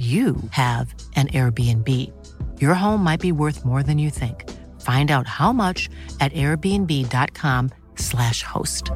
you have an Airbnb. Your home might be worth more than you think. Find out how much at airbnb.com/slash host.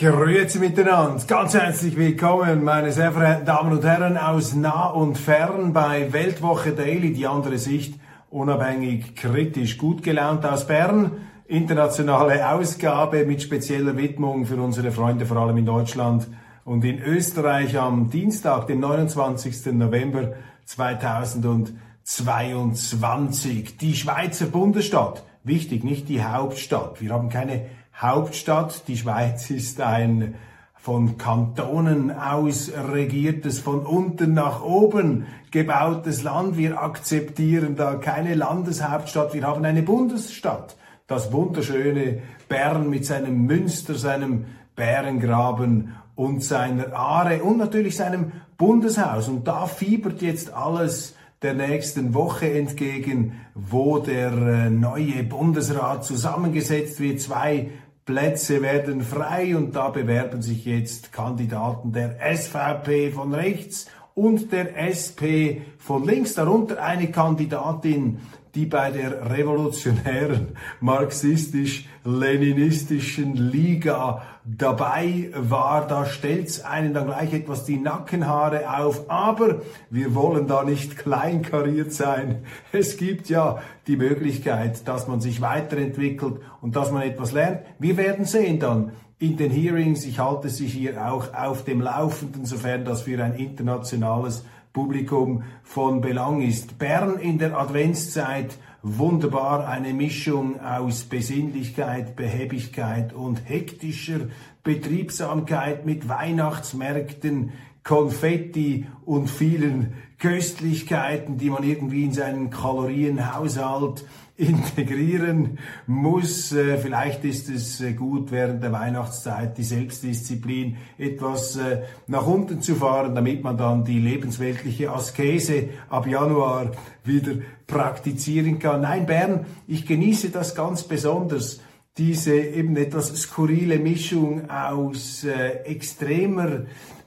Grüezi miteinander, ganz herzlich willkommen, meine sehr verehrten Damen und Herren aus nah und fern bei Weltwoche Daily, die andere Sicht unabhängig, kritisch, gut gelaunt aus Bern. Internationale Ausgabe mit spezieller Widmung für unsere Freunde, vor allem in Deutschland und in Österreich am Dienstag, dem 29. November 2022. Die Schweizer Bundesstadt. Wichtig, nicht die Hauptstadt. Wir haben keine Hauptstadt. Die Schweiz ist ein von Kantonen aus regiertes, von unten nach oben gebautes Land. Wir akzeptieren da keine Landeshauptstadt, wir haben eine Bundesstadt. Das wunderschöne Bern mit seinem Münster, seinem Bärengraben und seiner Aare und natürlich seinem Bundeshaus. Und da fiebert jetzt alles der nächsten Woche entgegen, wo der äh, neue Bundesrat zusammengesetzt wird. Zwei Plätze werden frei und da bewerben sich jetzt Kandidaten der SVP von rechts und der SP von links, darunter eine Kandidatin, die bei der revolutionären marxistisch-leninistischen Liga dabei war. Da stellt's einen dann gleich etwas die Nackenhaare auf. Aber wir wollen da nicht kleinkariert sein. Es gibt ja die Möglichkeit, dass man sich weiterentwickelt und dass man etwas lernt. Wir werden sehen dann in den Hearings. Ich halte Sie hier auch auf dem Laufenden, sofern das für ein internationales Publikum von Belang ist. Bern in der Adventszeit wunderbar eine Mischung aus Besinnlichkeit, Behäbigkeit und hektischer Betriebsamkeit mit Weihnachtsmärkten, Konfetti und vielen Köstlichkeiten, die man irgendwie in seinen Kalorienhaushalt integrieren muss. Äh, vielleicht ist es äh, gut, während der Weihnachtszeit die Selbstdisziplin etwas äh, nach unten zu fahren, damit man dann die lebensweltliche Askese ab Januar wieder praktizieren kann. Nein, Bern, ich genieße das ganz besonders diese eben etwas skurrile Mischung aus extremer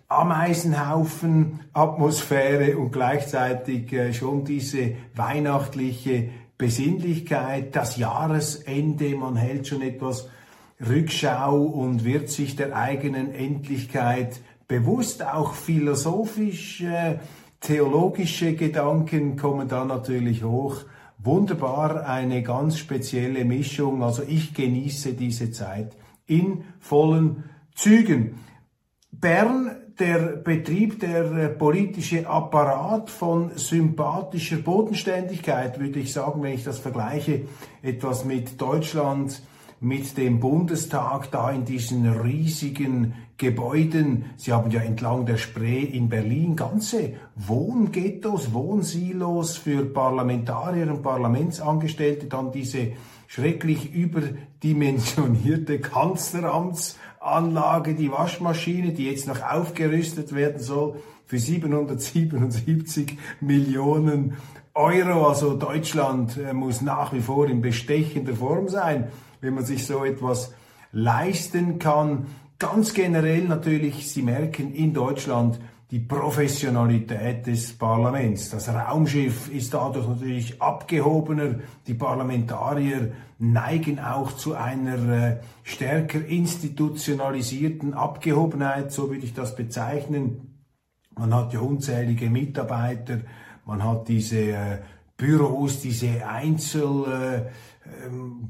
Ameisenhaufen, Atmosphäre und gleichzeitig schon diese weihnachtliche Besinnlichkeit, das Jahresende, man hält schon etwas Rückschau und wird sich der eigenen Endlichkeit bewusst, auch philosophisch, äh, theologische Gedanken kommen da natürlich hoch. Wunderbar, eine ganz spezielle Mischung. Also ich genieße diese Zeit in vollen Zügen. Bern der Betrieb, der äh, politische Apparat von sympathischer Bodenständigkeit, würde ich sagen, wenn ich das vergleiche, etwas mit Deutschland, mit dem Bundestag da in diesen riesigen Gebäuden. Sie haben ja entlang der Spree in Berlin ganze Wohnghettos, Wohnsilos für Parlamentarier und Parlamentsangestellte, dann diese schrecklich überdimensionierte Kanzleramtsanlage, die Waschmaschine, die jetzt noch aufgerüstet werden soll für 777 Millionen Euro. Also Deutschland äh, muss nach wie vor in bestechender Form sein, wenn man sich so etwas leisten kann. Ganz generell natürlich, Sie merken in Deutschland, die Professionalität des Parlaments. Das Raumschiff ist dadurch natürlich abgehobener. Die Parlamentarier neigen auch zu einer äh, stärker institutionalisierten Abgehobenheit, so würde ich das bezeichnen. Man hat ja unzählige Mitarbeiter, man hat diese äh, Büros, diese Einzel ähm,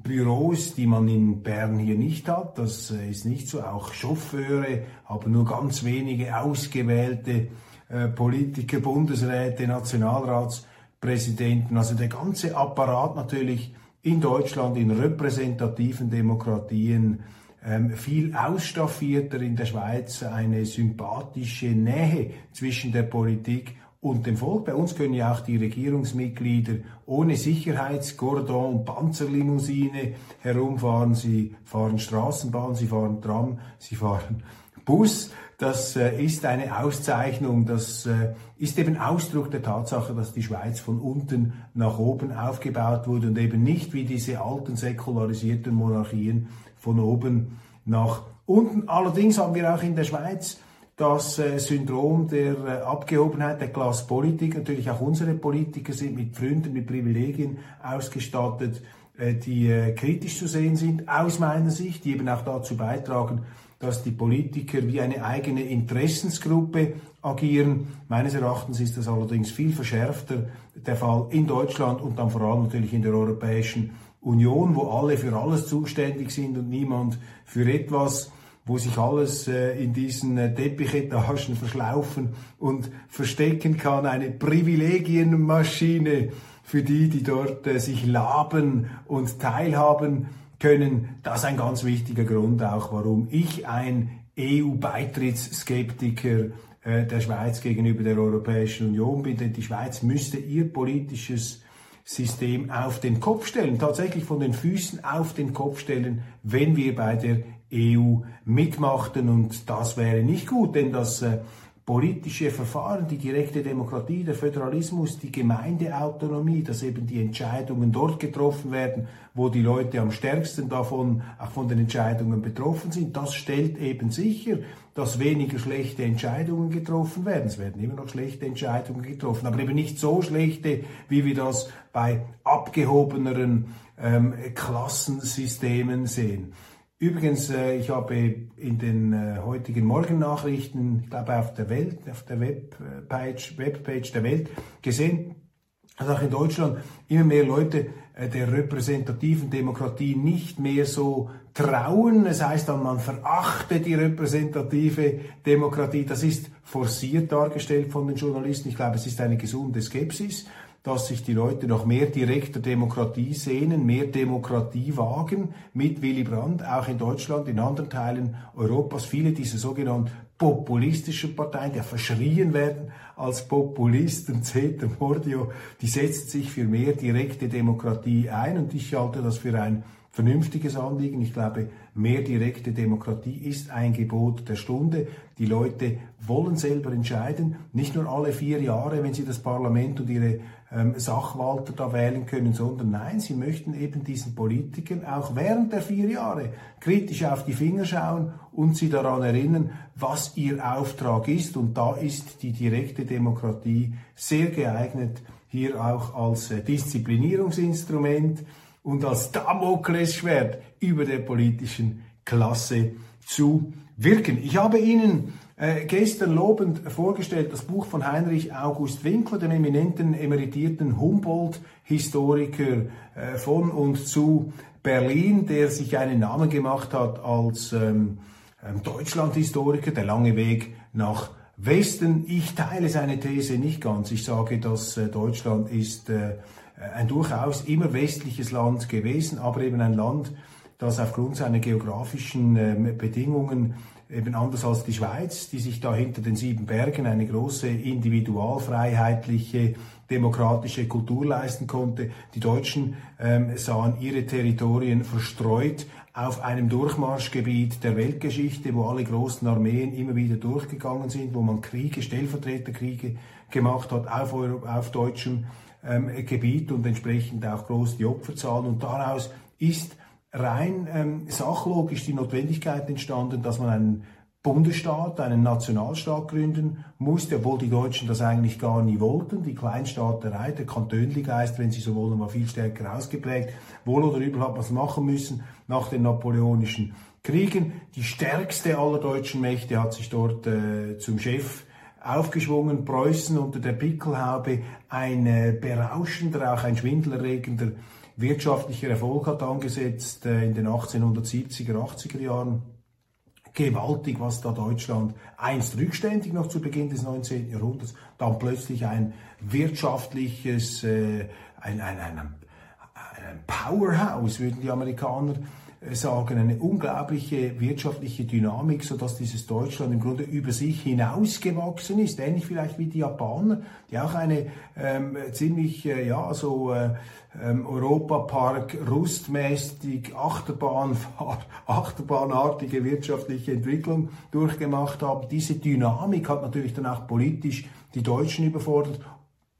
Büros, die man in Bern hier nicht hat. Das äh, ist nicht so. Auch Chauffeure, aber nur ganz wenige ausgewählte äh, Politiker, Bundesräte, Nationalratspräsidenten. Also der ganze Apparat natürlich in Deutschland, in repräsentativen Demokratien, ähm, viel ausstaffierter in der Schweiz eine sympathische Nähe zwischen der Politik und dem Volk. Bei uns können ja auch die Regierungsmitglieder ohne Sicherheitsgordon und Panzerlimousine herumfahren. Sie fahren Straßenbahn, sie fahren Tram, sie fahren Bus. Das äh, ist eine Auszeichnung, das äh, ist eben Ausdruck der Tatsache, dass die Schweiz von unten nach oben aufgebaut wurde und eben nicht wie diese alten säkularisierten Monarchien von oben nach unten. Allerdings haben wir auch in der Schweiz das äh, Syndrom der äh, Abgehobenheit der Klasspolitik. Natürlich auch unsere Politiker sind mit Fründen, mit Privilegien ausgestattet, äh, die kritisch zu sehen sind, aus meiner Sicht, die eben auch dazu beitragen, dass die Politiker wie eine eigene Interessensgruppe agieren. Meines Erachtens ist das allerdings viel verschärfter der Fall in Deutschland und dann vor allem natürlich in der Europäischen Union, wo alle für alles zuständig sind und niemand für etwas wo sich alles äh, in diesen äh, Teppichetagen verschlaufen und verstecken kann. Eine Privilegienmaschine für die, die dort äh, sich laben und teilhaben können. Das ist ein ganz wichtiger Grund auch, warum ich ein EU-Beitrittsskeptiker der Schweiz gegenüber der Europäischen Union bin. Denn die Schweiz müsste ihr politisches System auf den Kopf stellen, tatsächlich von den Füßen auf den Kopf stellen, wenn wir bei der EU mitmachten. Und das wäre nicht gut, denn das äh, politische Verfahren, die direkte Demokratie, der Föderalismus, die Gemeindeautonomie, dass eben die Entscheidungen dort getroffen werden, wo die Leute am stärksten davon, auch von den Entscheidungen betroffen sind, das stellt eben sicher, dass weniger schlechte Entscheidungen getroffen werden. Es werden immer noch schlechte Entscheidungen getroffen, aber eben nicht so schlechte, wie wir das bei abgehobeneren ähm, Klassensystemen sehen. Übrigens, äh, ich habe in den äh, heutigen Morgennachrichten, ich glaube auf der Welt, auf der Webpage, Webpage der Welt gesehen, dass auch in Deutschland immer mehr Leute äh, der repräsentativen Demokratie nicht mehr so trauen. Es heißt dann, man verachtet die repräsentative Demokratie. Das ist forciert dargestellt von den Journalisten. Ich glaube, es ist eine gesunde Skepsis dass sich die Leute noch mehr direkter Demokratie sehnen, mehr Demokratie wagen mit Willy Brandt, auch in Deutschland, in anderen Teilen Europas. Viele dieser sogenannten populistischen Parteien, die verschrien werden als Populisten, Zeter, Mordio, die setzen sich für mehr direkte Demokratie ein und ich halte das für ein vernünftiges Anliegen. Ich glaube, mehr direkte Demokratie ist ein Gebot der Stunde. Die Leute wollen selber entscheiden, nicht nur alle vier Jahre, wenn sie das Parlament und ihre Sachwalter da wählen können, sondern nein, sie möchten eben diesen Politikern auch während der vier Jahre kritisch auf die Finger schauen und sie daran erinnern, was ihr Auftrag ist. Und da ist die direkte Demokratie sehr geeignet, hier auch als äh, Disziplinierungsinstrument, und als Damoklesschwert über der politischen Klasse zu wirken. Ich habe Ihnen äh, gestern lobend vorgestellt das Buch von Heinrich August Winkler, dem eminenten emeritierten Humboldt-Historiker äh, von und zu Berlin, der sich einen Namen gemacht hat als ähm, ähm, Deutschland-Historiker, der lange Weg nach Westen. Ich teile seine These nicht ganz. Ich sage, dass äh, Deutschland ist äh, äh, ein durchaus immer westliches Land gewesen, aber eben ein Land, das aufgrund seiner geografischen ähm, Bedingungen eben anders als die Schweiz, die sich da hinter den sieben Bergen eine große individualfreiheitliche demokratische Kultur leisten konnte. Die Deutschen ähm, sahen ihre Territorien verstreut auf einem Durchmarschgebiet der Weltgeschichte, wo alle großen Armeen immer wieder durchgegangen sind, wo man Kriege, Stellvertreterkriege gemacht hat auf, auf deutschem ähm, Gebiet und entsprechend auch groß die Opferzahlen. Und daraus ist rein ähm, sachlogisch die Notwendigkeit entstanden, dass man einen Bundesstaat, einen Nationalstaat gründen musste, obwohl die Deutschen das eigentlich gar nie wollten. Die Kleinstaaterei, der Kantönligeist, wenn Sie so wollen, war viel stärker ausgeprägt. Wohl oder übel hat man es machen müssen nach den napoleonischen Kriegen. Die stärkste aller deutschen Mächte hat sich dort äh, zum Chef aufgeschwungen, Preußen unter der Pickelhaube ein äh, berauschender, auch ein schwindelerregender wirtschaftlicher Erfolg hat angesetzt äh, in den 1870er, 80er Jahren. Gewaltig, was da Deutschland einst rückständig noch zu Beginn des 19. Jahrhunderts, dann plötzlich ein wirtschaftliches, äh, ein, ein, ein, ein Powerhouse, würden die Amerikaner sagen, eine unglaubliche wirtschaftliche Dynamik, so dass dieses Deutschland im Grunde über sich hinausgewachsen ist, ähnlich vielleicht wie die Japaner, die auch eine ähm, ziemlich, äh, ja, so äh, ähm, Europapark rustmäßig Achterbahn, achterbahnartige wirtschaftliche Entwicklung durchgemacht haben. Diese Dynamik hat natürlich dann auch politisch die Deutschen überfordert,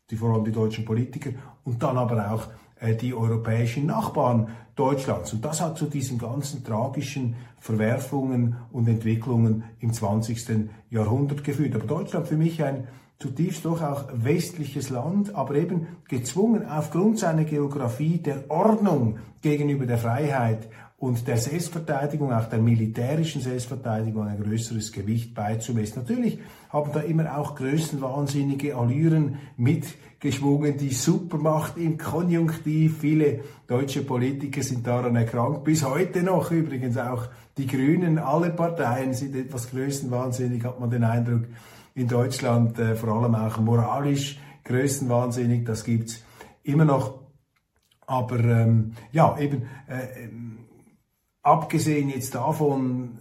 die, vor allem die deutschen Politiker, und dann aber auch äh, die europäischen Nachbarn Deutschlands. Und das hat zu diesen ganzen tragischen Verwerfungen und Entwicklungen im 20. Jahrhundert geführt. Aber Deutschland für mich ein zutiefst doch auch westliches Land, aber eben gezwungen aufgrund seiner Geografie der Ordnung gegenüber der Freiheit und der Selbstverteidigung, auch der militärischen Selbstverteidigung ein größeres Gewicht beizumessen. Natürlich haben da immer auch größenwahnsinnige Allüren mitgeschwungen, die Supermacht im Konjunktiv. Viele deutsche Politiker sind daran erkrankt, bis heute noch übrigens auch die Grünen, alle Parteien sind etwas größenwahnsinnig, hat man den Eindruck, in Deutschland, äh, vor allem auch moralisch größenwahnsinnig, das gibt's immer noch. Aber ähm, ja, eben äh, abgesehen jetzt davon,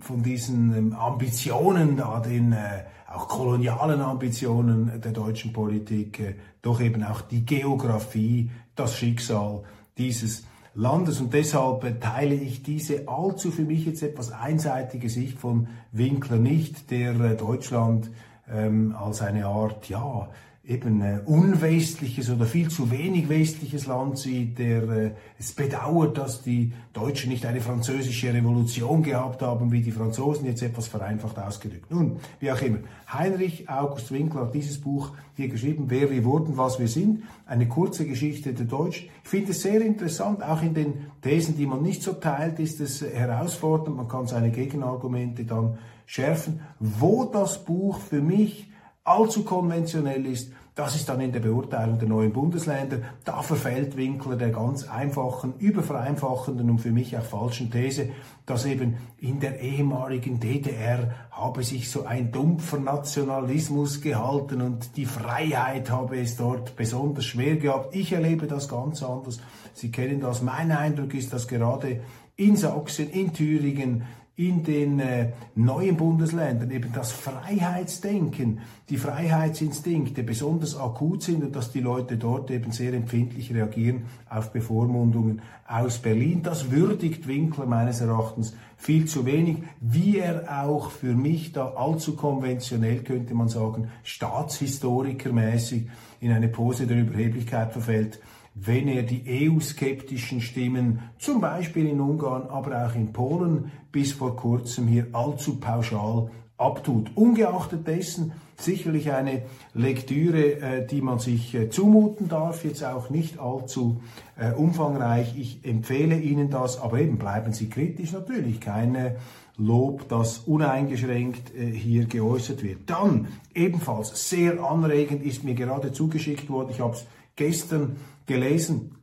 von diesen ähm, Ambitionen, da den äh, auch kolonialen Ambitionen der deutschen Politik, äh, doch eben auch die Geografie, das Schicksal dieses Landes. Und deshalb teile ich diese allzu für mich jetzt etwas einseitige Sicht von Winkler nicht, der äh, Deutschland ähm, als eine Art, ja, eben äh, unwestliches oder viel zu wenig westliches Land sieht, der äh, es bedauert, dass die Deutschen nicht eine französische Revolution gehabt haben, wie die Franzosen, jetzt etwas vereinfacht ausgedrückt. Nun, wie auch immer, Heinrich August Winkler hat dieses Buch hier geschrieben, Wer wir wurden, was wir sind, eine kurze Geschichte der Deutschen. Ich finde es sehr interessant, auch in den Thesen, die man nicht so teilt, ist es herausfordernd, man kann seine Gegenargumente dann schärfen. Wo das Buch für mich allzu konventionell ist, das ist dann in der Beurteilung der neuen Bundesländer. Da verfällt Winkler der ganz einfachen, übervereinfachenden und für mich auch falschen These, dass eben in der ehemaligen DDR habe sich so ein dumpfer Nationalismus gehalten und die Freiheit habe es dort besonders schwer gehabt. Ich erlebe das ganz anders. Sie kennen das. Mein Eindruck ist, dass gerade in Sachsen, in Thüringen, in den äh, neuen Bundesländern eben das Freiheitsdenken, die Freiheitsinstinkte besonders akut sind und dass die Leute dort eben sehr empfindlich reagieren auf Bevormundungen aus Berlin. Das würdigt Winkler meines Erachtens viel zu wenig, wie er auch für mich da allzu konventionell, könnte man sagen, staatshistorikermäßig in eine Pose der Überheblichkeit verfällt wenn er die EU-skeptischen Stimmen, zum Beispiel in Ungarn, aber auch in Polen, bis vor kurzem hier allzu pauschal abtut. Ungeachtet dessen sicherlich eine Lektüre, äh, die man sich äh, zumuten darf, jetzt auch nicht allzu äh, umfangreich. Ich empfehle Ihnen das, aber eben bleiben Sie kritisch natürlich, keine Lob, das uneingeschränkt hier geäußert wird. Dann ebenfalls sehr anregend ist mir gerade zugeschickt worden, ich habe es gestern gelesen,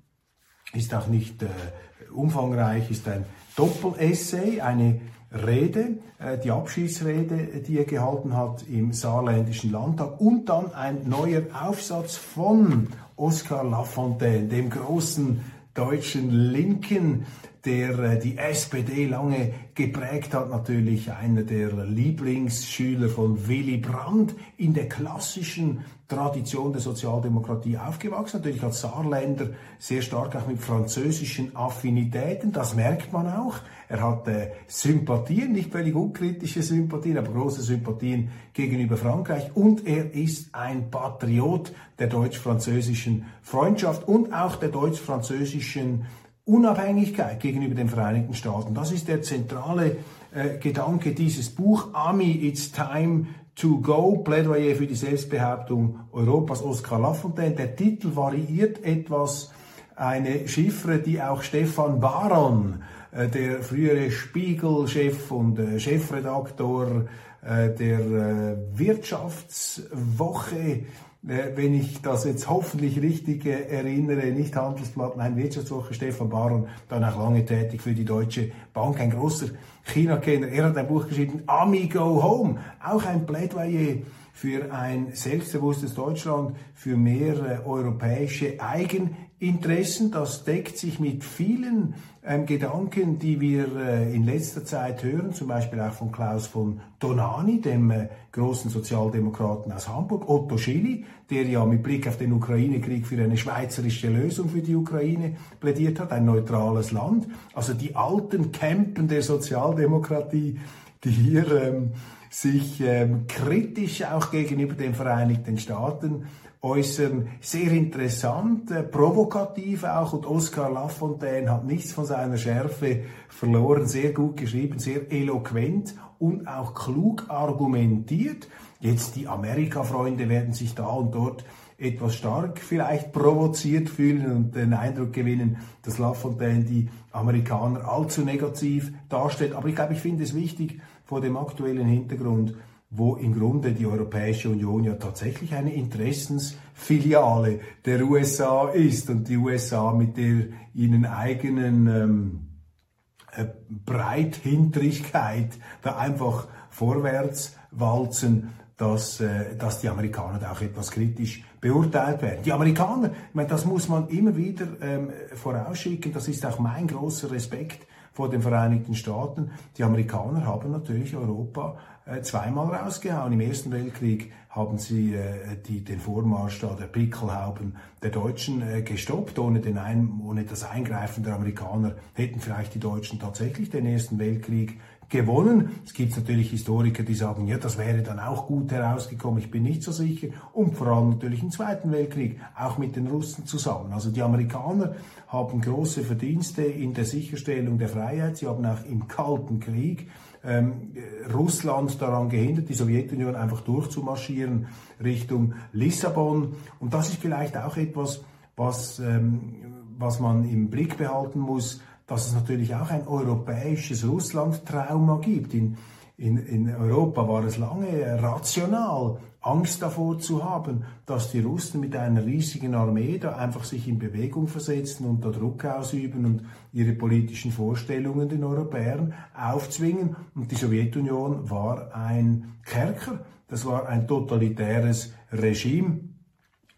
ist auch nicht äh, umfangreich, ist ein Doppelessay, eine Rede, äh, die Abschiedsrede, die er gehalten hat im saarländischen Landtag und dann ein neuer Aufsatz von Oskar Lafontaine, dem großen deutschen Linken, der äh, die SPD lange geprägt hat, natürlich einer der Lieblingsschüler von Willy Brandt, in der klassischen Tradition der Sozialdemokratie aufgewachsen, natürlich als Saarländer sehr stark auch mit französischen Affinitäten, das merkt man auch. Er hat äh, Sympathien, nicht völlig unkritische Sympathien, aber große Sympathien gegenüber Frankreich und er ist ein Patriot der deutsch-französischen Freundschaft und auch der deutsch-französischen Unabhängigkeit gegenüber den Vereinigten Staaten. Das ist der zentrale äh, Gedanke dieses Buch. Ami, it's time to go. Plädoyer für die Selbstbehauptung Europas. Oskar Lafontaine. Der Titel variiert etwas. Eine Chiffre, die auch Stefan Baron, äh, der frühere Spiegel-Chef und äh, Chefredaktor äh, der äh, Wirtschaftswoche wenn ich das jetzt hoffentlich richtig äh, erinnere, nicht Handelsblatt, nein, Wirtschaftswoche, Stefan Baron, dann auch lange tätig für die Deutsche Bank, ein großer China-Kenner. Er hat ein Buch geschrieben, Ami Go Home, auch ein Plädoyer für ein selbstbewusstes Deutschland, für mehr äh, europäische Eigen Interessen. Das deckt sich mit vielen ähm, Gedanken, die wir äh, in letzter Zeit hören, zum Beispiel auch von Klaus von Donani, dem äh, großen Sozialdemokraten aus Hamburg, Otto Schily, der ja mit Blick auf den Ukraine-Krieg für eine schweizerische Lösung für die Ukraine plädiert hat, ein neutrales Land. Also die alten Campen der Sozialdemokratie, die hier ähm, sich ähm, kritisch auch gegenüber den Vereinigten Staaten äußern. Sehr interessant, äh, provokativ auch und Oscar Lafontaine hat nichts von seiner Schärfe verloren. Sehr gut geschrieben, sehr eloquent und auch klug argumentiert. Jetzt die Amerika-Freunde werden sich da und dort etwas stark vielleicht provoziert fühlen und den Eindruck gewinnen, dass Lafontaine die Amerikaner allzu negativ darstellt. Aber ich glaube, ich finde es wichtig, vor dem aktuellen Hintergrund wo im Grunde die Europäische Union ja tatsächlich eine Interessensfiliale der USA ist und die USA mit der ihnen eigenen ähm, äh, Breithinterigkeit da einfach vorwärts walzen, dass, äh, dass die Amerikaner da auch etwas kritisch beurteilt werden. Die Amerikaner, ich meine, das muss man immer wieder ähm, vorausschicken, das ist auch mein großer Respekt vor den Vereinigten Staaten. Die Amerikaner haben natürlich Europa äh, zweimal rausgehauen. Im Ersten Weltkrieg haben sie äh, die, den Vormarsch da der Pickelhauben der Deutschen äh, gestoppt. Ohne, den Ein ohne das Eingreifen der Amerikaner hätten vielleicht die Deutschen tatsächlich den Ersten Weltkrieg gewonnen. Es gibt natürlich Historiker, die sagen, ja, das wäre dann auch gut herausgekommen. Ich bin nicht so sicher. Und vor allem natürlich im Zweiten Weltkrieg, auch mit den Russen zusammen. Also die Amerikaner haben große Verdienste in der Sicherstellung der Freiheit. Sie haben auch im Kalten Krieg ähm, Russland daran gehindert, die Sowjetunion einfach durchzumarschieren Richtung Lissabon. Und das ist vielleicht auch etwas, was, ähm, was man im Blick behalten muss dass es natürlich auch ein europäisches Russland-Trauma gibt. In, in, in Europa war es lange rational, Angst davor zu haben, dass die Russen mit einer riesigen Armee da einfach sich in Bewegung versetzen und da Druck ausüben und ihre politischen Vorstellungen den Europäern aufzwingen. Und die Sowjetunion war ein Kerker, das war ein totalitäres Regime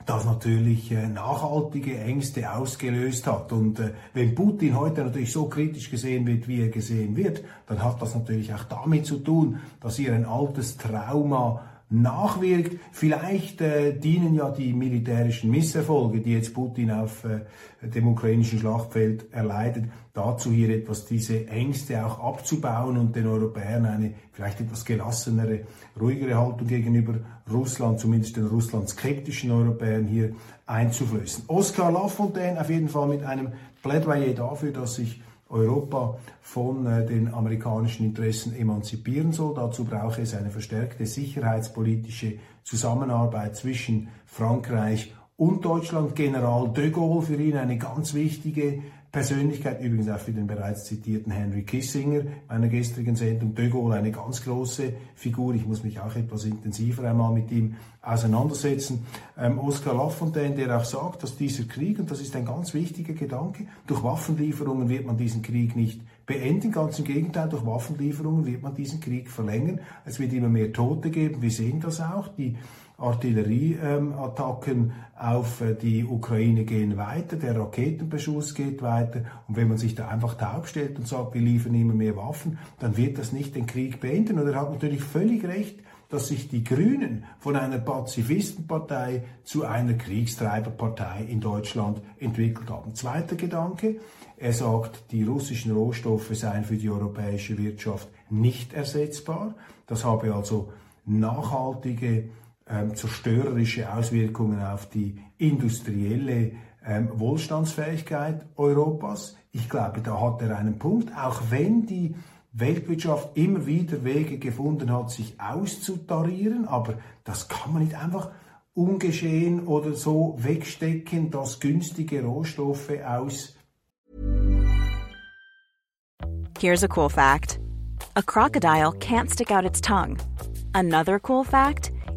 das natürlich äh, nachhaltige Ängste ausgelöst hat. Und äh, wenn Putin heute natürlich so kritisch gesehen wird, wie er gesehen wird, dann hat das natürlich auch damit zu tun, dass hier ein altes Trauma nachwirkt. Vielleicht äh, dienen ja die militärischen Misserfolge, die jetzt Putin auf äh, dem ukrainischen Schlachtfeld erleidet, dazu hier etwas diese Ängste auch abzubauen und den Europäern eine vielleicht etwas gelassenere, ruhigere Haltung gegenüber Russland, zumindest den Russland skeptischen Europäern hier einzuflößen. Oskar Lafontaine auf jeden Fall mit einem Plädoyer dafür, dass sich Europa von äh, den amerikanischen Interessen emanzipieren soll. Dazu brauche es eine verstärkte sicherheitspolitische Zusammenarbeit zwischen Frankreich und Deutschland. General de Gaulle für ihn eine ganz wichtige Persönlichkeit, übrigens auch für den bereits zitierten Henry Kissinger, meiner gestrigen Sendung, de Gaulle eine ganz große Figur. Ich muss mich auch etwas intensiver einmal mit ihm auseinandersetzen. Ähm, Oscar Lafontaine, der auch sagt, dass dieser Krieg, und das ist ein ganz wichtiger Gedanke, durch Waffenlieferungen wird man diesen Krieg nicht beenden. Ganz im Gegenteil, durch Waffenlieferungen wird man diesen Krieg verlängern. Es wird immer mehr Tote geben. Wir sehen das auch. Die Artillerieattacken auf äh, die Ukraine gehen weiter, der Raketenbeschuss geht weiter. Und wenn man sich da einfach taub stellt und sagt, wir liefern immer mehr Waffen, dann wird das nicht den Krieg beenden. Und er hat natürlich völlig recht, dass sich die Grünen von einer Pazifistenpartei zu einer Kriegstreiberpartei in Deutschland entwickelt haben. Zweiter Gedanke, er sagt, die russischen Rohstoffe seien für die europäische Wirtschaft nicht ersetzbar. Das habe also nachhaltige zerstörerische Auswirkungen auf die industrielle ähm, Wohlstandsfähigkeit Europas. Ich glaube, da hat er einen Punkt, auch wenn die Weltwirtschaft immer wieder Wege gefunden hat, sich auszutarieren, aber das kann man nicht einfach ungeschehen oder so wegstecken, dass günstige Rohstoffe aus. Here's a cool fact. A crocodile can't stick out its tongue. Another cool fact.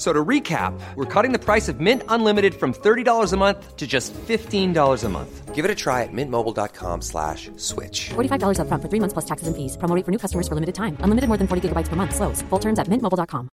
So to recap, we're cutting the price of Mint Unlimited from $30 a month to just $15 a month. Give it a try at mintmobile.com slash switch. $45 up front for three months plus taxes and fees. Promo for new customers for limited time. Unlimited more than 40 gigabytes per month. Slows. Full terms at mintmobile.com.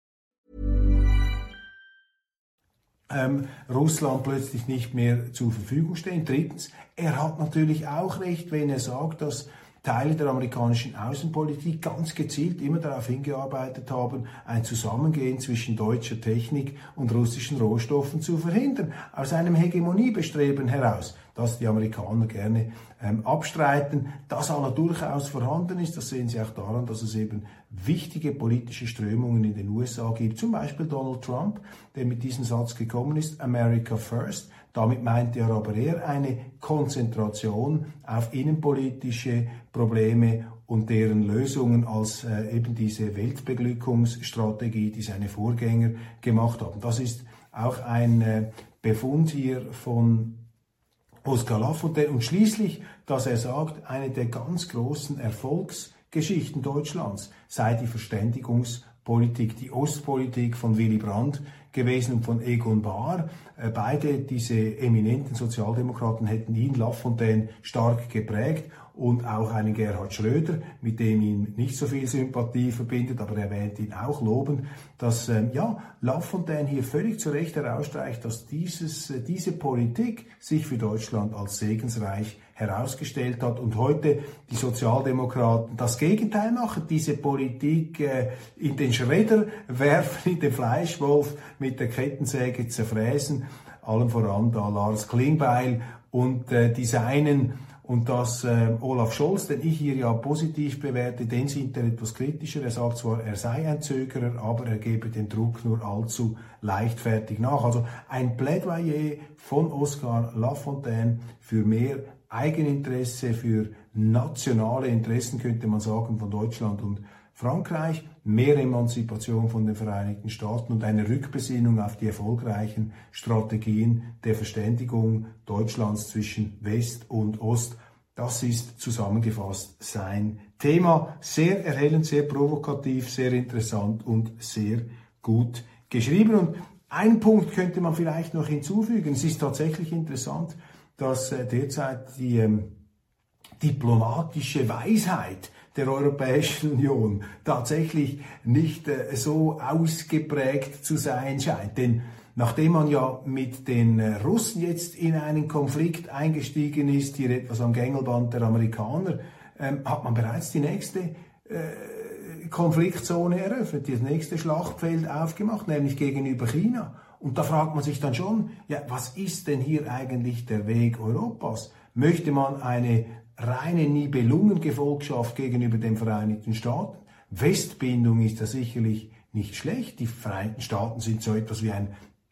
Ähm, Russland plötzlich nicht mehr zur Verfügung stehen. Drittens, er hat natürlich auch recht, wenn er sagt, dass Teile der amerikanischen Außenpolitik ganz gezielt immer darauf hingearbeitet haben, ein Zusammengehen zwischen deutscher Technik und russischen Rohstoffen zu verhindern, aus einem Hegemoniebestreben heraus, das die Amerikaner gerne ähm, abstreiten, das aber durchaus vorhanden ist. Das sehen Sie auch daran, dass es eben wichtige politische Strömungen in den USA gibt, zum Beispiel Donald Trump, der mit diesem Satz gekommen ist, America First, damit meinte er aber eher eine Konzentration auf innenpolitische Probleme und deren Lösungen als äh, eben diese Weltbeglückungsstrategie, die seine Vorgänger gemacht haben. Das ist auch ein äh, Befund hier von Oscar Lafontaine und schließlich, dass er sagt, eine der ganz großen Erfolgsgeschichten Deutschlands sei die Verständigungspolitik, die Ostpolitik von Willy Brandt gewesen und von Egon Bahr. Äh, beide diese eminenten Sozialdemokraten hätten ihn, Lafontaine, stark geprägt und auch einen Gerhard Schröder, mit dem ihn nicht so viel Sympathie verbindet, aber er erwähnt ihn auch loben, dass ähm, ja, Lafontaine hier völlig zu Recht herausstreicht, dass dieses, äh, diese Politik sich für Deutschland als segensreich herausgestellt hat und heute die Sozialdemokraten das Gegenteil machen, diese Politik äh, in den Schredder werfen, in den Fleischwolf mit der Kettensäge zerfräsen, allem voran da Lars Klingbeil und äh, die seinen und dass äh, Olaf Scholz, den ich hier ja positiv bewerte, den sieht er etwas kritischer. Er sagt zwar, er sei ein Zögerer, aber er gebe den Druck nur allzu leichtfertig nach. Also ein Plädoyer von Oscar Lafontaine für mehr Eigeninteresse, für nationale Interessen, könnte man sagen, von Deutschland und Frankreich, mehr Emanzipation von den Vereinigten Staaten und eine Rückbesinnung auf die erfolgreichen Strategien der Verständigung Deutschlands zwischen West und Ost. Das ist zusammengefasst sein Thema. Sehr erhellend, sehr provokativ, sehr interessant und sehr gut geschrieben. Und einen Punkt könnte man vielleicht noch hinzufügen. Es ist tatsächlich interessant, dass äh, derzeit die ähm, diplomatische Weisheit der Europäischen Union tatsächlich nicht äh, so ausgeprägt zu sein scheint. Denn nachdem man ja mit den äh, Russen jetzt in einen Konflikt eingestiegen ist, hier etwas am Gängelband der Amerikaner, ähm, hat man bereits die nächste äh, Konfliktzone eröffnet, das nächste Schlachtfeld aufgemacht, nämlich gegenüber China. Und da fragt man sich dann schon, ja, was ist denn hier eigentlich der Weg Europas? Möchte man eine reine Nibelungengefolgschaft gegenüber den Vereinigten Staaten? Westbindung ist da sicherlich nicht schlecht. Die Vereinigten Staaten sind so etwas wie ein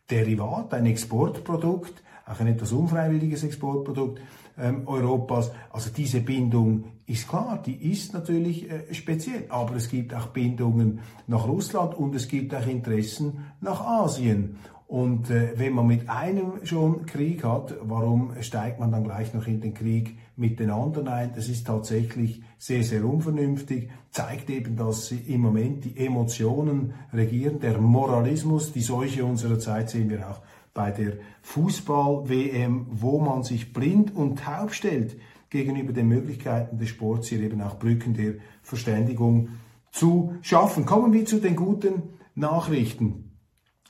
Derivat, ein Exportprodukt, auch ein etwas unfreiwilliges Exportprodukt ähm, Europas. Also diese Bindung ist klar, die ist natürlich äh, speziell, aber es gibt auch Bindungen nach Russland und es gibt auch Interessen nach Asien. Und äh, wenn man mit einem schon Krieg hat, warum steigt man dann gleich noch in den Krieg mit den anderen ein? Das ist tatsächlich sehr, sehr unvernünftig, zeigt eben, dass im Moment die Emotionen regieren, der Moralismus, die Seuche unserer Zeit sehen wir auch bei der Fußball-WM, wo man sich blind und taub stellt gegenüber den Möglichkeiten des Sports, hier eben auch Brücken der Verständigung zu schaffen. Kommen wir zu den guten Nachrichten.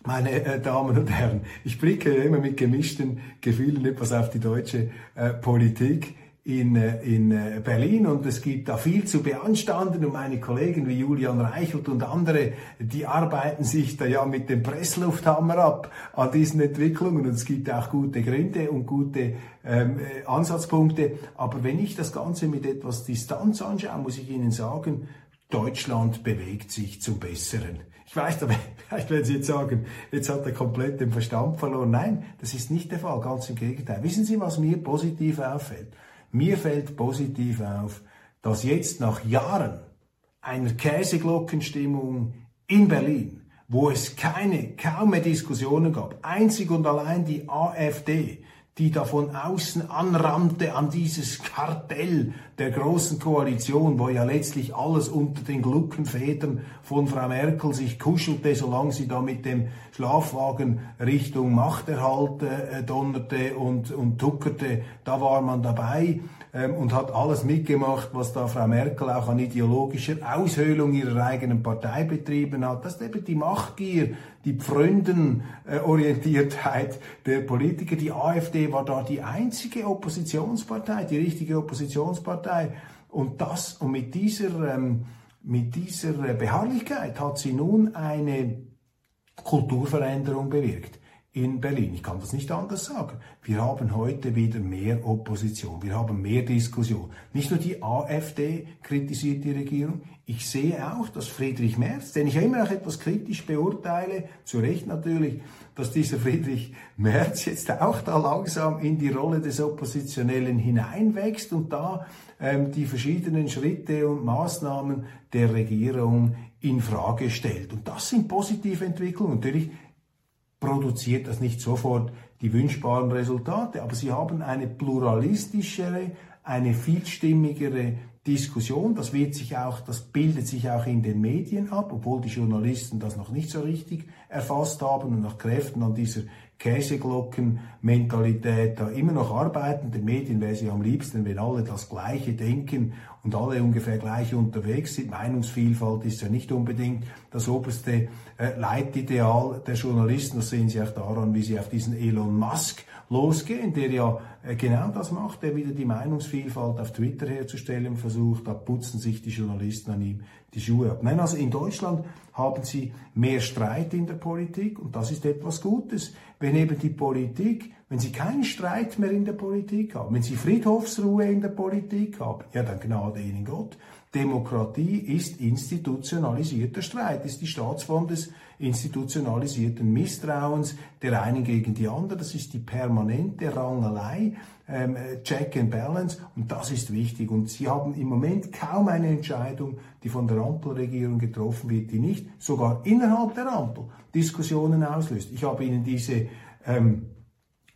Meine äh, Damen und Herren, ich blicke immer mit gemischten Gefühlen etwas auf die deutsche äh, Politik in, äh, in äh, Berlin und es gibt da viel zu beanstanden und meine Kollegen wie Julian Reichelt und andere, die arbeiten sich da ja mit dem Presslufthammer ab an diesen Entwicklungen und es gibt auch gute Gründe und gute ähm, äh, Ansatzpunkte. Aber wenn ich das Ganze mit etwas Distanz anschaue, muss ich Ihnen sagen, Deutschland bewegt sich zum Besseren. Ich weiß, vielleicht werden Sie jetzt sagen, jetzt hat er komplett den Verstand verloren. Nein, das ist nicht der Fall, ganz im Gegenteil. Wissen Sie, was mir positiv auffällt? Mir fällt positiv auf, dass jetzt nach Jahren einer Käseglockenstimmung in Berlin, wo es keine, kaum mehr Diskussionen gab, einzig und allein die AfD, die da von außen anrannte an dieses Kartell der großen Koalition, wo ja letztlich alles unter den Gluckenfedern von Frau Merkel sich kuschelte, solange sie da mit dem Schlafwagen Richtung Machterhalt äh, donnerte und, und tuckerte, da war man dabei ähm, und hat alles mitgemacht, was da Frau Merkel auch an ideologischer Aushöhlung ihrer eigenen Partei betrieben hat. Das ist eben die Machtgier, die Pfründenorientiertheit der Politiker. Die AfD war da die einzige Oppositionspartei, die richtige Oppositionspartei. Und das, und mit dieser, ähm, mit dieser Beharrlichkeit hat sie nun eine Kulturveränderung bewirkt in Berlin. Ich kann das nicht anders sagen. Wir haben heute wieder mehr Opposition, wir haben mehr Diskussion. Nicht nur die AfD kritisiert die Regierung, ich sehe auch, dass Friedrich Merz, den ich ja immer noch etwas kritisch beurteile, zu Recht natürlich, dass dieser Friedrich Merz jetzt auch da langsam in die Rolle des Oppositionellen hineinwächst und da ähm, die verschiedenen Schritte und Maßnahmen der Regierung in Frage stellt. Und das sind positive Entwicklungen. Natürlich produziert das nicht sofort die wünschbaren Resultate, aber sie haben eine pluralistischere, eine vielstimmigere Diskussion. Das wird sich auch, das bildet sich auch in den Medien ab, obwohl die Journalisten das noch nicht so richtig erfasst haben und nach Kräften an dieser Käseglockenmentalität da immer noch arbeiten. Den Medien wäre sie am liebsten, wenn alle das Gleiche denken und alle ungefähr gleich unterwegs sind. Meinungsvielfalt ist ja nicht unbedingt das oberste äh, Leitideal der Journalisten. Das sehen Sie auch daran, wie sie auf diesen Elon Musk losgehen, der ja äh, genau das macht, der wieder die Meinungsvielfalt auf Twitter herzustellen versucht. Da putzen sich die Journalisten an ihm die Schuhe ab. Nein, also in Deutschland haben sie mehr Streit in der Politik und das ist etwas Gutes. Wenn eben die Politik, wenn sie keinen Streit mehr in der Politik haben, wenn sie Friedhofsruhe in der Politik haben, ja dann Gnade ihnen Gott. Demokratie ist institutionalisierter Streit, ist die Staatsform des institutionalisierten Misstrauens der einen gegen die andere. Das ist die permanente Rangelei, ähm, Check and Balance und das ist wichtig. Und Sie haben im Moment kaum eine Entscheidung, die von der Ampelregierung getroffen wird, die nicht sogar innerhalb der Ampel Diskussionen auslöst. Ich habe Ihnen diese ähm,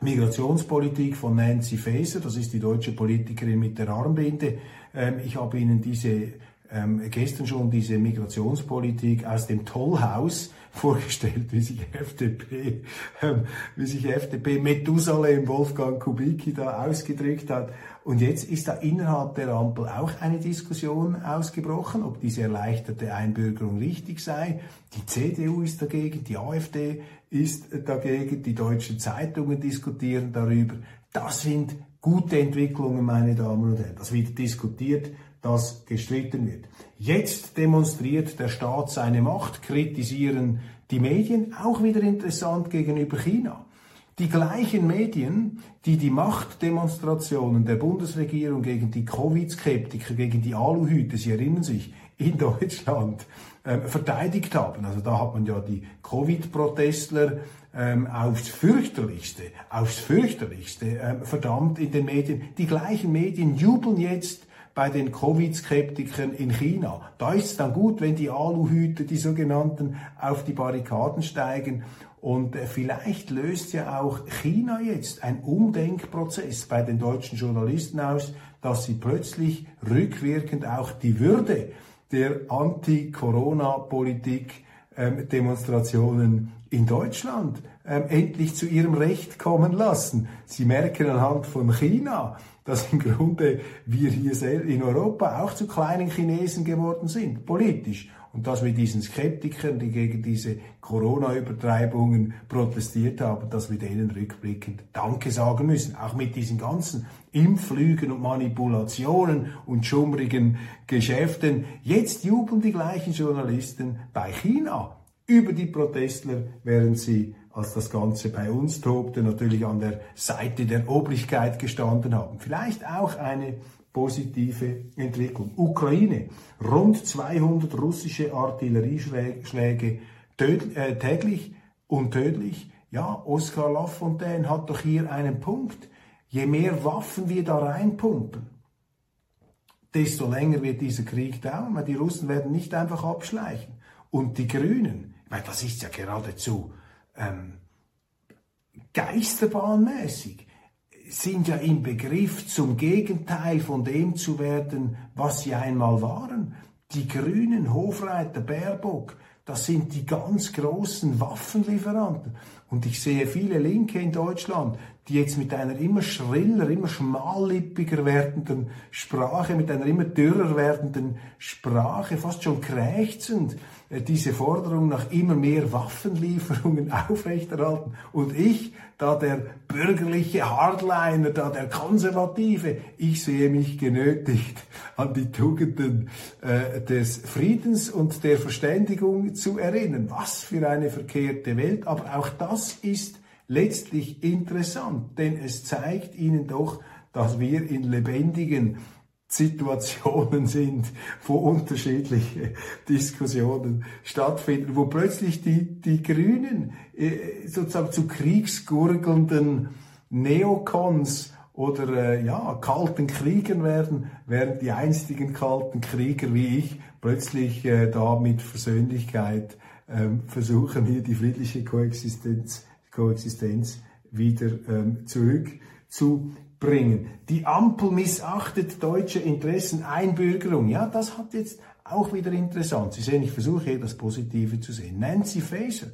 Migrationspolitik von Nancy Faeser, das ist die deutsche Politikerin mit der Armbinde. Ähm, ich habe Ihnen diese ähm, gestern schon diese Migrationspolitik aus dem Tollhaus vorgestellt, wie sich FDP, ähm, wie sich FDP Methusalem Wolfgang Kubicki da ausgedrückt hat. Und jetzt ist da innerhalb der Ampel auch eine Diskussion ausgebrochen, ob diese erleichterte Einbürgerung richtig sei. Die CDU ist dagegen, die AfD ist dagegen, die deutschen Zeitungen diskutieren darüber. Das sind gute Entwicklungen, meine Damen und Herren. Das wird diskutiert, das gestritten wird. Jetzt demonstriert der Staat seine Macht, kritisieren die Medien, auch wieder interessant gegenüber China. Die gleichen Medien, die die Machtdemonstrationen der Bundesregierung gegen die Covid-Skeptiker, gegen die Aluhüte, Sie erinnern sich, in Deutschland äh, verteidigt haben. Also da hat man ja die Covid-Protestler ähm, aufs fürchterlichste, aufs fürchterlichste ähm, verdammt in den Medien. Die gleichen Medien jubeln jetzt bei den Covid-Skeptikern in China. Da ist es dann gut, wenn die Aluhüte, die sogenannten, auf die Barrikaden steigen. Und äh, vielleicht löst ja auch China jetzt ein Umdenkprozess bei den deutschen Journalisten aus, dass sie plötzlich rückwirkend auch die Würde der Anti-Corona-Politik ähm, in Deutschland ähm, endlich zu ihrem Recht kommen lassen. Sie merken anhand von China, dass im Grunde wir hier in Europa auch zu kleinen Chinesen geworden sind, politisch. Und dass wir diesen Skeptikern, die gegen diese Corona-Übertreibungen protestiert haben, dass wir denen rückblickend Danke sagen müssen. Auch mit diesen ganzen Impflügen und Manipulationen und schummrigen Geschäften. Jetzt jubeln die gleichen Journalisten bei China über die Protestler, während sie als das Ganze bei uns tobte, natürlich an der Seite der Obrigkeit gestanden haben. Vielleicht auch eine positive Entwicklung. Ukraine, rund 200 russische Artillerieschläge äh, täglich und tödlich. Ja, Oskar Lafontaine hat doch hier einen Punkt. Je mehr Waffen wir da reinpumpen, desto länger wird dieser Krieg dauern, weil die Russen werden nicht einfach abschleichen. Und die Grünen, meine, das ist ja geradezu ähm, geisterbahnmäßig sind ja im Begriff, zum Gegenteil von dem zu werden, was sie einmal waren. Die Grünen, Hofreiter, Baerbock, das sind die ganz großen Waffenlieferanten. Und ich sehe viele Linke in Deutschland, die jetzt mit einer immer schriller, immer schmallippiger werdenden Sprache, mit einer immer dürrer werdenden Sprache, fast schon krächzend, diese Forderung nach immer mehr Waffenlieferungen aufrechterhalten. Und ich, da der bürgerliche Hardliner, da der Konservative, ich sehe mich genötigt, an die Tugenden äh, des Friedens und der Verständigung zu erinnern. Was für eine verkehrte Welt. Aber auch das ist letztlich interessant, denn es zeigt ihnen doch, dass wir in lebendigen Situationen sind, wo unterschiedliche Diskussionen stattfinden, wo plötzlich die, die Grünen äh, sozusagen zu kriegsgurgelnden Neokons oder äh, ja, kalten Kriegern werden, während die einstigen kalten Krieger wie ich plötzlich äh, da mit Versöhnlichkeit äh, versuchen, hier die friedliche Koexistenz, Koexistenz wieder ähm, zurück zu bringen. Die Ampel missachtet deutsche Interessen, Einbürgerung. Ja, das hat jetzt auch wieder interessant. Sie sehen, ich versuche hier das Positive zu sehen. Nancy Faeser,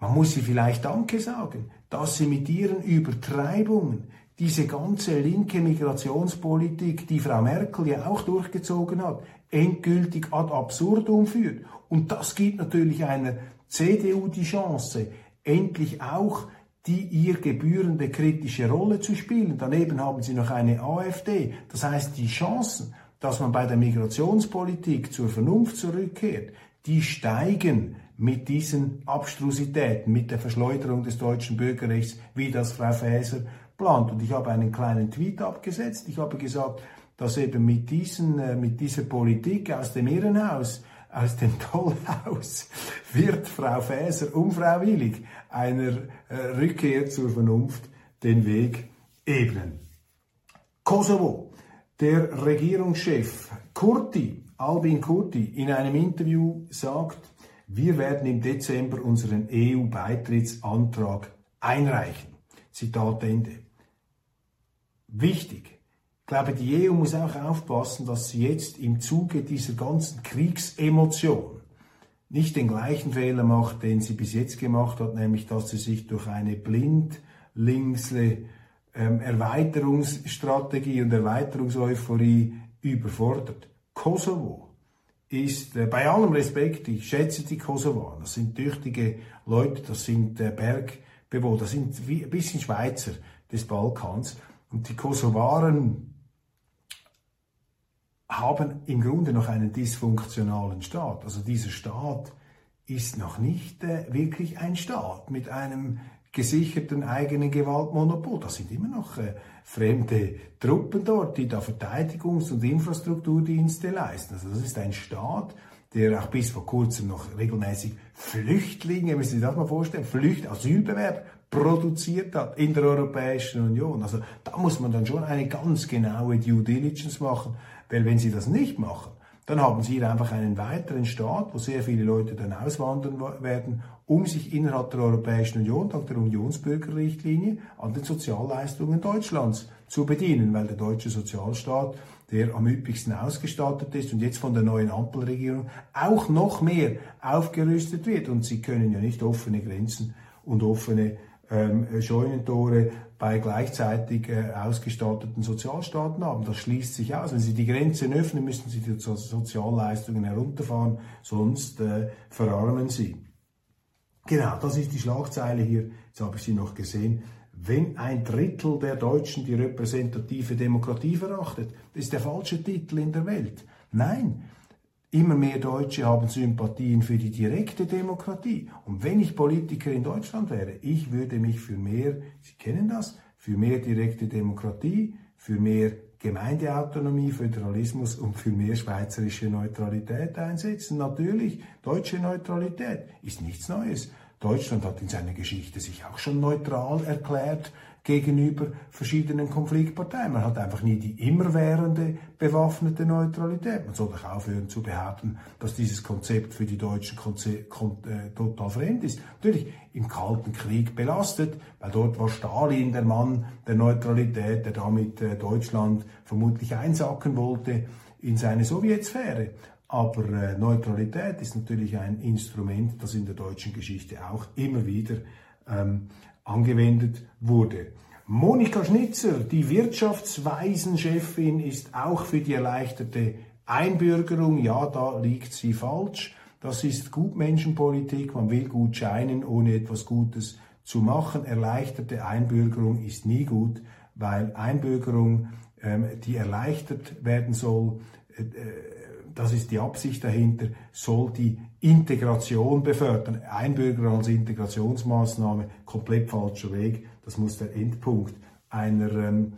man muss sie vielleicht Danke sagen, dass sie mit ihren Übertreibungen diese ganze linke Migrationspolitik, die Frau Merkel ja auch durchgezogen hat, endgültig ad absurdum führt. Und das gibt natürlich einer CDU die Chance, endlich auch die ihr gebührende kritische Rolle zu spielen. Daneben haben sie noch eine AfD. Das heißt, die Chancen, dass man bei der Migrationspolitik zur Vernunft zurückkehrt, die steigen mit diesen Abstrusitäten, mit der Verschleuderung des deutschen Bürgerrechts, wie das Frau Faeser plant. Und ich habe einen kleinen Tweet abgesetzt. Ich habe gesagt, dass eben mit, diesen, äh, mit dieser Politik aus dem Irrenhaus aus dem Tollhaus wird Frau Faeser unfreiwillig einer äh, Rückkehr zur Vernunft den Weg ebnen. Kosovo. Der Regierungschef Kurti, Albin Kurti, in einem Interview sagt, wir werden im Dezember unseren EU-Beitrittsantrag einreichen. Zitat Ende. Wichtig. Ich glaube, die EU muss auch aufpassen, dass sie jetzt im Zuge dieser ganzen Kriegsemotion nicht den gleichen Fehler macht, den sie bis jetzt gemacht hat, nämlich dass sie sich durch eine blindlingsle ähm, Erweiterungsstrategie und Erweiterungseuphorie überfordert. Kosovo ist, äh, bei allem Respekt, ich schätze die Kosovaner, das sind tüchtige Leute, das sind äh, Bergbewohner, das sind wie, ein bisschen Schweizer des Balkans. Und die Kosovaren haben im Grunde noch einen dysfunktionalen Staat. Also dieser Staat ist noch nicht äh, wirklich ein Staat mit einem gesicherten eigenen Gewaltmonopol. Das sind immer noch äh, fremde Truppen dort, die da Verteidigungs- und Infrastrukturdienste leisten. Also das ist ein Staat, der auch bis vor kurzem noch regelmäßig Flüchtlinge, müssen Sie sich das mal vorstellen, Flücht, Asylbewerber produziert hat in der Europäischen Union. Also da muss man dann schon eine ganz genaue Due Diligence machen, weil wenn Sie das nicht machen, dann haben Sie hier einfach einen weiteren Staat, wo sehr viele Leute dann auswandern werden, um sich innerhalb der Europäischen Union, dank der Unionsbürgerrichtlinie, an den Sozialleistungen Deutschlands zu bedienen, weil der deutsche Sozialstaat, der am üppigsten ausgestattet ist und jetzt von der neuen Ampelregierung auch noch mehr aufgerüstet wird. Und Sie können ja nicht offene Grenzen und offene ähm, Scheunentore bei gleichzeitig äh, ausgestatteten Sozialstaaten haben. Das schließt sich aus. Wenn Sie die Grenzen öffnen, müssen Sie die Sozialleistungen herunterfahren, sonst äh, verarmen Sie. Genau, das ist die Schlagzeile hier. Jetzt habe ich sie noch gesehen. Wenn ein Drittel der Deutschen die repräsentative Demokratie verachtet, ist der falsche Titel in der Welt. Nein, Immer mehr Deutsche haben Sympathien für die direkte Demokratie. Und wenn ich Politiker in Deutschland wäre, ich würde mich für mehr, Sie kennen das, für mehr direkte Demokratie, für mehr Gemeindeautonomie, Föderalismus und für mehr schweizerische Neutralität einsetzen. Natürlich, deutsche Neutralität ist nichts Neues. Deutschland hat in seiner Geschichte sich auch schon neutral erklärt gegenüber verschiedenen Konfliktparteien. Man hat einfach nie die immerwährende bewaffnete Neutralität. Man soll doch aufhören zu behaupten, dass dieses Konzept für die Deutschen äh, total fremd ist. Natürlich im Kalten Krieg belastet, weil dort war Stalin der Mann der Neutralität, der damit äh, Deutschland vermutlich einsacken wollte in seine Sowjetsphäre. Aber äh, Neutralität ist natürlich ein Instrument, das in der deutschen Geschichte auch immer wieder ähm, angewendet wurde. Monika Schnitzer, die Wirtschaftsweisenchefin, ist auch für die erleichterte Einbürgerung. Ja, da liegt sie falsch. Das ist Gutmenschenpolitik. Man will gut scheinen, ohne etwas Gutes zu machen. Erleichterte Einbürgerung ist nie gut, weil Einbürgerung, ähm, die erleichtert werden soll, äh, das ist die Absicht dahinter, soll die Integration befördern. Einbürger als Integrationsmaßnahme, komplett falscher Weg. Das muss der Endpunkt einer ähm,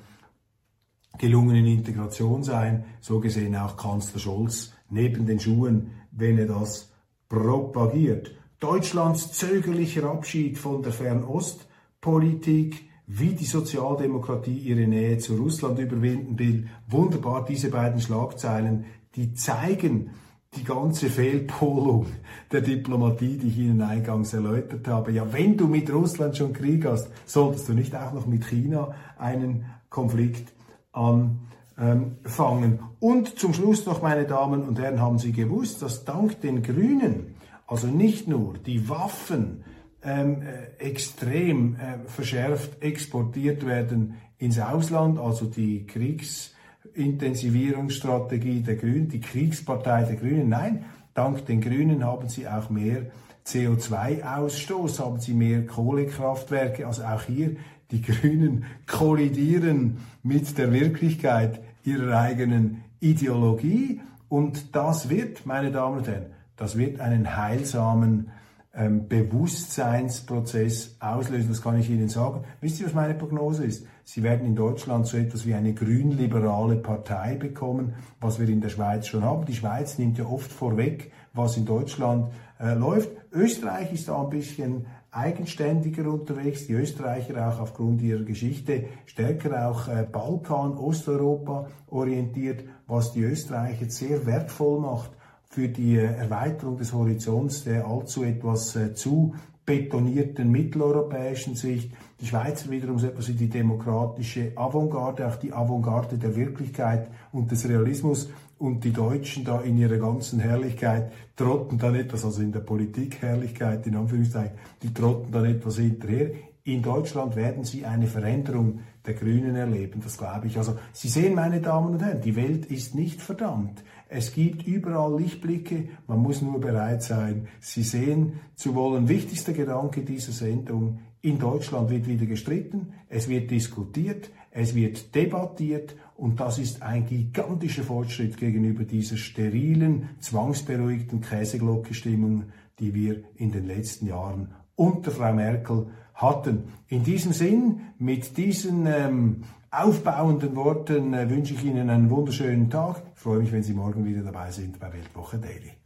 gelungenen Integration sein. So gesehen auch Kanzler Scholz neben den Schuhen, wenn er das propagiert. Deutschlands zögerlicher Abschied von der Fernostpolitik, wie die Sozialdemokratie ihre Nähe zu Russland überwinden will. Wunderbar, diese beiden Schlagzeilen die zeigen die ganze Fehlpolung der Diplomatie, die ich Ihnen eingangs erläutert habe. Ja, wenn du mit Russland schon Krieg hast, solltest du nicht auch noch mit China einen Konflikt anfangen. Und zum Schluss noch, meine Damen und Herren, haben Sie gewusst, dass dank den Grünen, also nicht nur die Waffen, ähm, äh, extrem äh, verschärft exportiert werden ins Ausland, also die Kriegs Intensivierungsstrategie der Grünen, die Kriegspartei der Grünen. Nein, dank den Grünen haben sie auch mehr CO2-Ausstoß, haben sie mehr Kohlekraftwerke. Also auch hier, die Grünen kollidieren mit der Wirklichkeit ihrer eigenen Ideologie. Und das wird, meine Damen und Herren, das wird einen heilsamen ähm, Bewusstseinsprozess auslösen. Das kann ich Ihnen sagen. Wisst ihr, was meine Prognose ist? Sie werden in Deutschland so etwas wie eine grünliberale Partei bekommen, was wir in der Schweiz schon haben. Die Schweiz nimmt ja oft vorweg, was in Deutschland äh, läuft. Österreich ist da ein bisschen eigenständiger unterwegs, die Österreicher auch aufgrund ihrer Geschichte stärker auch äh, Balkan, Osteuropa orientiert, was die Österreicher sehr wertvoll macht für die Erweiterung des Horizonts der allzu etwas äh, zu betonierten mitteleuropäischen Sicht. Die Schweizer wiederum so etwas wie die demokratische Avantgarde, auch die Avantgarde der Wirklichkeit und des Realismus. Und die Deutschen da in ihrer ganzen Herrlichkeit trotten dann etwas, also in der Politik Herrlichkeit, in Anführungszeichen, die trotten dann etwas hinterher. In Deutschland werden sie eine Veränderung der Grünen erleben, das glaube ich. Also Sie sehen, meine Damen und Herren, die Welt ist nicht verdammt. Es gibt überall Lichtblicke, man muss nur bereit sein, sie sehen zu wollen. Wichtigster Gedanke dieser Sendung, in Deutschland wird wieder gestritten, es wird diskutiert, es wird debattiert und das ist ein gigantischer Fortschritt gegenüber dieser sterilen, zwangsberuhigten Käseglocke-Stimmung, die wir in den letzten Jahren unter Frau Merkel hatten. In diesem Sinn, mit diesen ähm, aufbauenden Worten äh, wünsche ich Ihnen einen wunderschönen Tag. Ich freue mich, wenn Sie morgen wieder dabei sind bei Weltwoche Daily.